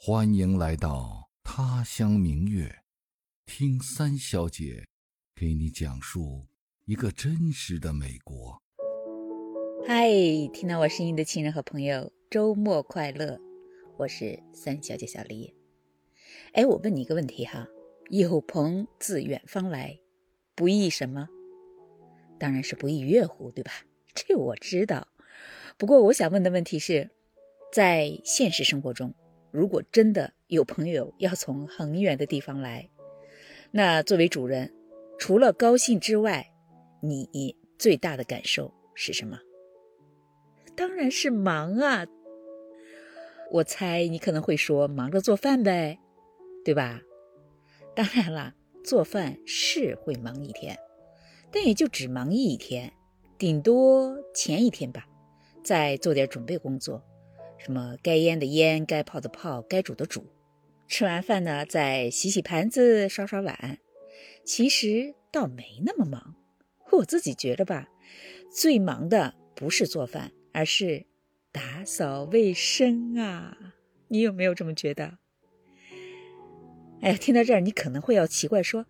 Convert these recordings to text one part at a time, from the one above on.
欢迎来到他乡明月，听三小姐给你讲述一个真实的美国。嗨，听到我声音的亲人和朋友，周末快乐！我是三小姐小黎。哎，我问你一个问题哈，有朋自远方来，不亦什么？当然是不亦乐乎，对吧？这我知道。不过我想问的问题是，在现实生活中。如果真的有朋友要从很远的地方来，那作为主人，除了高兴之外，你最大的感受是什么？当然是忙啊！我猜你可能会说忙着做饭呗，对吧？当然了，做饭是会忙一天，但也就只忙一天，顶多前一天吧，再做点准备工作。什么该腌的腌，该泡的泡，该煮的煮。吃完饭呢，再洗洗盘子，刷刷碗。其实倒没那么忙。我自己觉得吧，最忙的不是做饭，而是打扫卫生啊。你有没有这么觉得？哎呀，听到这儿，你可能会要奇怪说，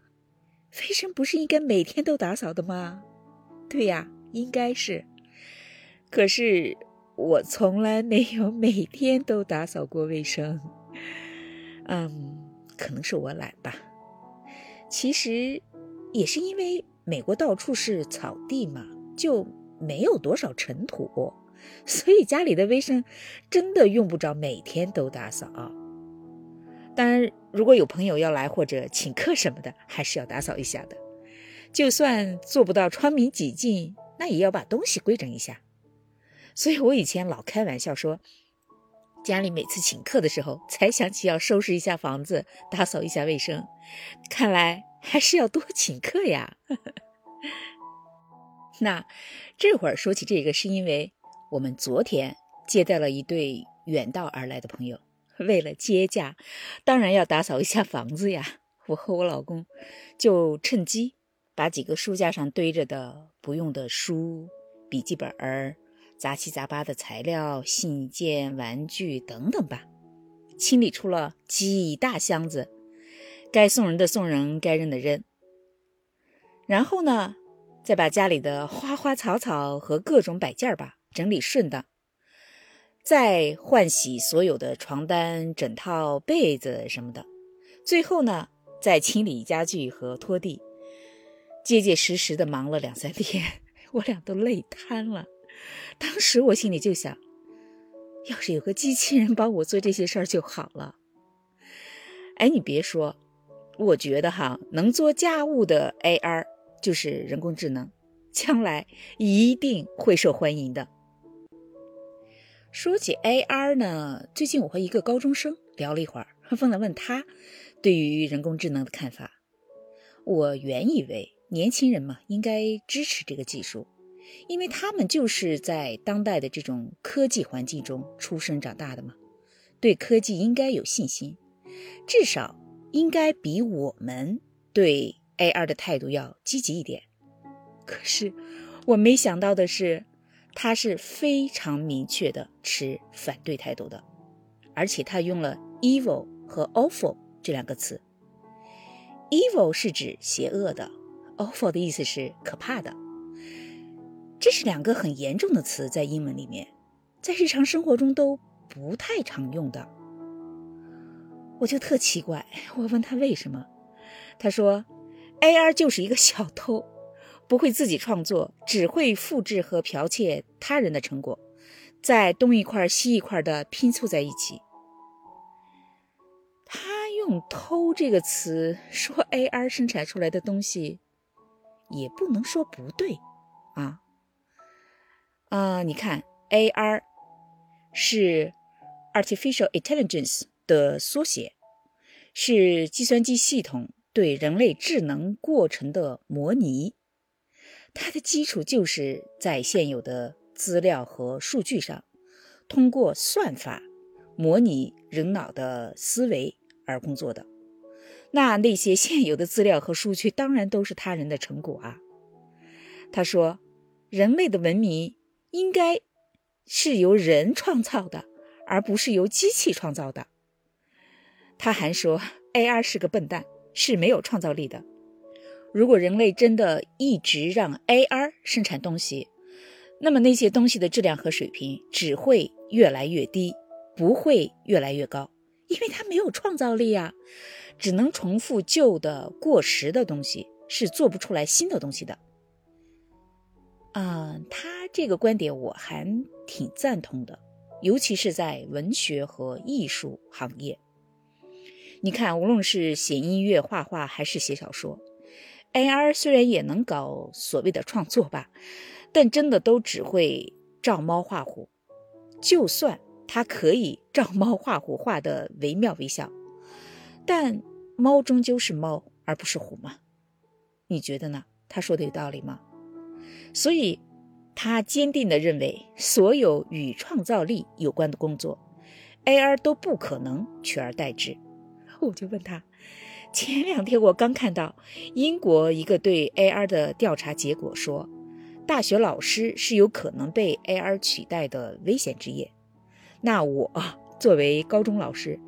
卫生不是应该每天都打扫的吗？对呀，应该是。可是。我从来没有每天都打扫过卫生，嗯，可能是我懒吧。其实也是因为美国到处是草地嘛，就没有多少尘土，所以家里的卫生真的用不着每天都打扫。当然，如果有朋友要来或者请客什么的，还是要打扫一下的。就算做不到窗明几净，那也要把东西规整一下。所以我以前老开玩笑说，家里每次请客的时候，才想起要收拾一下房子，打扫一下卫生。看来还是要多请客呀。那这会儿说起这个，是因为我们昨天接待了一对远道而来的朋友，为了接驾，当然要打扫一下房子呀。我和我老公就趁机把几个书架上堆着的不用的书、笔记本儿。杂七杂八的材料、信件、玩具等等吧，清理出了几大箱子，该送人的送人，该扔的扔。然后呢，再把家里的花花草草和各种摆件吧整理顺当，再换洗所有的床单、枕套、被子什么的。最后呢，再清理家具和拖地，结结实实的忙了两三天，我俩都累瘫了。当时我心里就想，要是有个机器人帮我做这些事儿就好了。哎，你别说，我觉得哈，能做家务的 AR 就是人工智能，将来一定会受欢迎的。说起 AR 呢，最近我和一个高中生聊了一会儿，问了问他对于人工智能的看法。我原以为年轻人嘛，应该支持这个技术。因为他们就是在当代的这种科技环境中出生长大的嘛，对科技应该有信心，至少应该比我们对 AR 的态度要积极一点。可是我没想到的是，他是非常明确的持反对态度的，而且他用了 evil 和 awful 这两个词。evil 是指邪恶的，awful 的意思是可怕的。这是两个很严重的词，在英文里面，在日常生活中都不太常用的。我就特奇怪，我问他为什么，他说，AR 就是一个小偷，不会自己创作，只会复制和剽窃他人的成果，在东一块西一块的拼凑在一起。他用“偷”这个词说 AR 生产出来的东西，也不能说不对啊。啊，你看，AR 是 Artificial Intelligence 的缩写，是计算机系统对人类智能过程的模拟。它的基础就是在现有的资料和数据上，通过算法模拟人脑的思维而工作的。那那些现有的资料和数据当然都是他人的成果啊。他说，人类的文明。应该是由人创造的，而不是由机器创造的。他还说 AR 是个笨蛋，是没有创造力的。如果人类真的一直让 AR 生产东西，那么那些东西的质量和水平只会越来越低，不会越来越高，因为它没有创造力啊，只能重复旧的过时的东西，是做不出来新的东西的。啊，他这个观点我还挺赞同的，尤其是在文学和艺术行业。你看，无论是写音乐、画画，还是写小说，AR 虽然也能搞所谓的创作吧。但真的都只会照猫画虎，就算他可以照猫画虎画的惟妙惟肖，但猫终究是猫，而不是虎嘛？你觉得呢？他说的有道理吗？所以，他坚定地认为，所有与创造力有关的工作，AR 都不可能取而代之。我就问他，前两天我刚看到英国一个对 AR 的调查结果说。大学老师是有可能被 AR 取代的危险职业，那我作为高中老师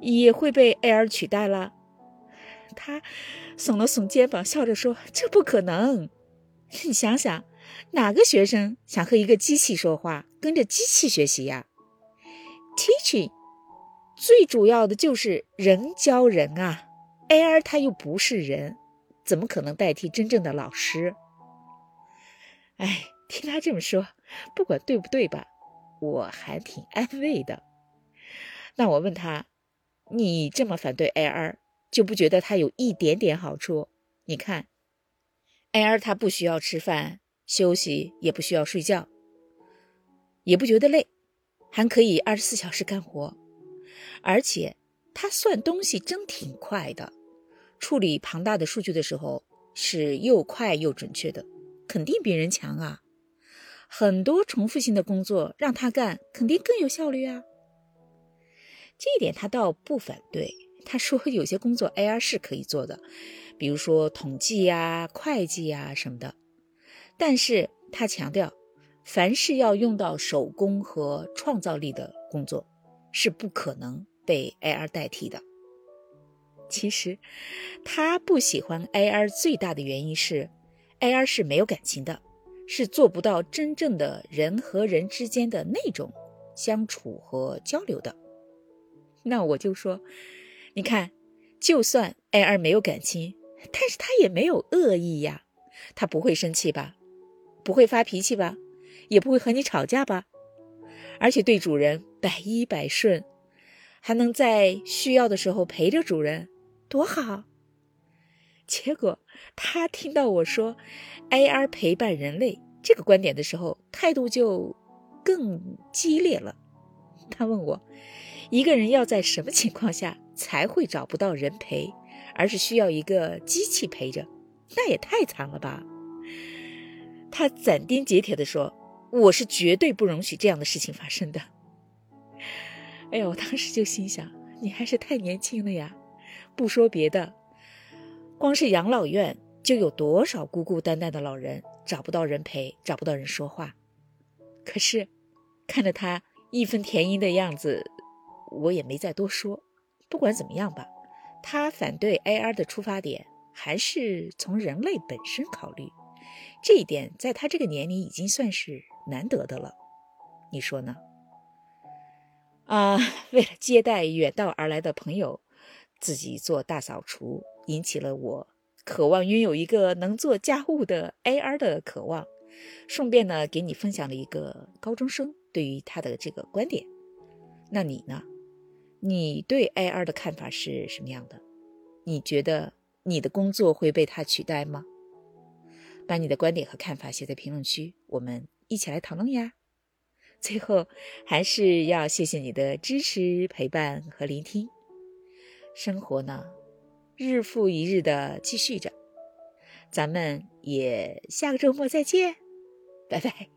也会被 AR 取代了。他耸了耸肩膀，笑着说：“这不可能。你想想，哪个学生想和一个机器说话，跟着机器学习呀？Teaching 最主要的就是人教人啊，AR 它又不是人，怎么可能代替真正的老师？”哎，听他这么说，不管对不对吧，我还挺安慰的。那我问他，你这么反对 AR，就不觉得它有一点点好处？你看，AR 它不需要吃饭休息，也不需要睡觉，也不觉得累，还可以二十四小时干活，而且它算东西真挺快的，处理庞大的数据的时候是又快又准确的。肯定比人强啊！很多重复性的工作让他干，肯定更有效率啊。这一点他倒不反对。他说有些工作 AI 是可以做的，比如说统计呀、会计呀什么的。但是他强调，凡是要用到手工和创造力的工作，是不可能被 AR 代替的。其实他不喜欢 AR 最大的原因是。AR 是没有感情的，是做不到真正的人和人之间的那种相处和交流的。那我就说，你看，就算 AR 没有感情，但是他也没有恶意呀，他不会生气吧？不会发脾气吧？也不会和你吵架吧？而且对主人百依百顺，还能在需要的时候陪着主人，多好！结果他听到我说 “AR 陪伴人类”这个观点的时候，态度就更激烈了。他问我，一个人要在什么情况下才会找不到人陪，而是需要一个机器陪着？那也太惨了吧！他斩钉截铁地说：“我是绝对不容许这样的事情发生的。”哎呀，我当时就心想，你还是太年轻了呀！不说别的。光是养老院就有多少孤孤单单的老人找不到人陪，找不到人说话。可是看着他义愤填膺的样子，我也没再多说。不管怎么样吧，他反对 AR 的出发点还是从人类本身考虑，这一点在他这个年龄已经算是难得的了。你说呢？啊，为了接待远道而来的朋友，自己做大扫除。引起了我渴望拥有一个能做家务的 AR 的渴望，顺便呢，给你分享了一个高中生对于他的这个观点。那你呢？你对 AR 的看法是什么样的？你觉得你的工作会被它取代吗？把你的观点和看法写在评论区，我们一起来讨论呀。最后，还是要谢谢你的支持、陪伴和聆听。生活呢？日复一日的继续着，咱们也下个周末再见，拜拜。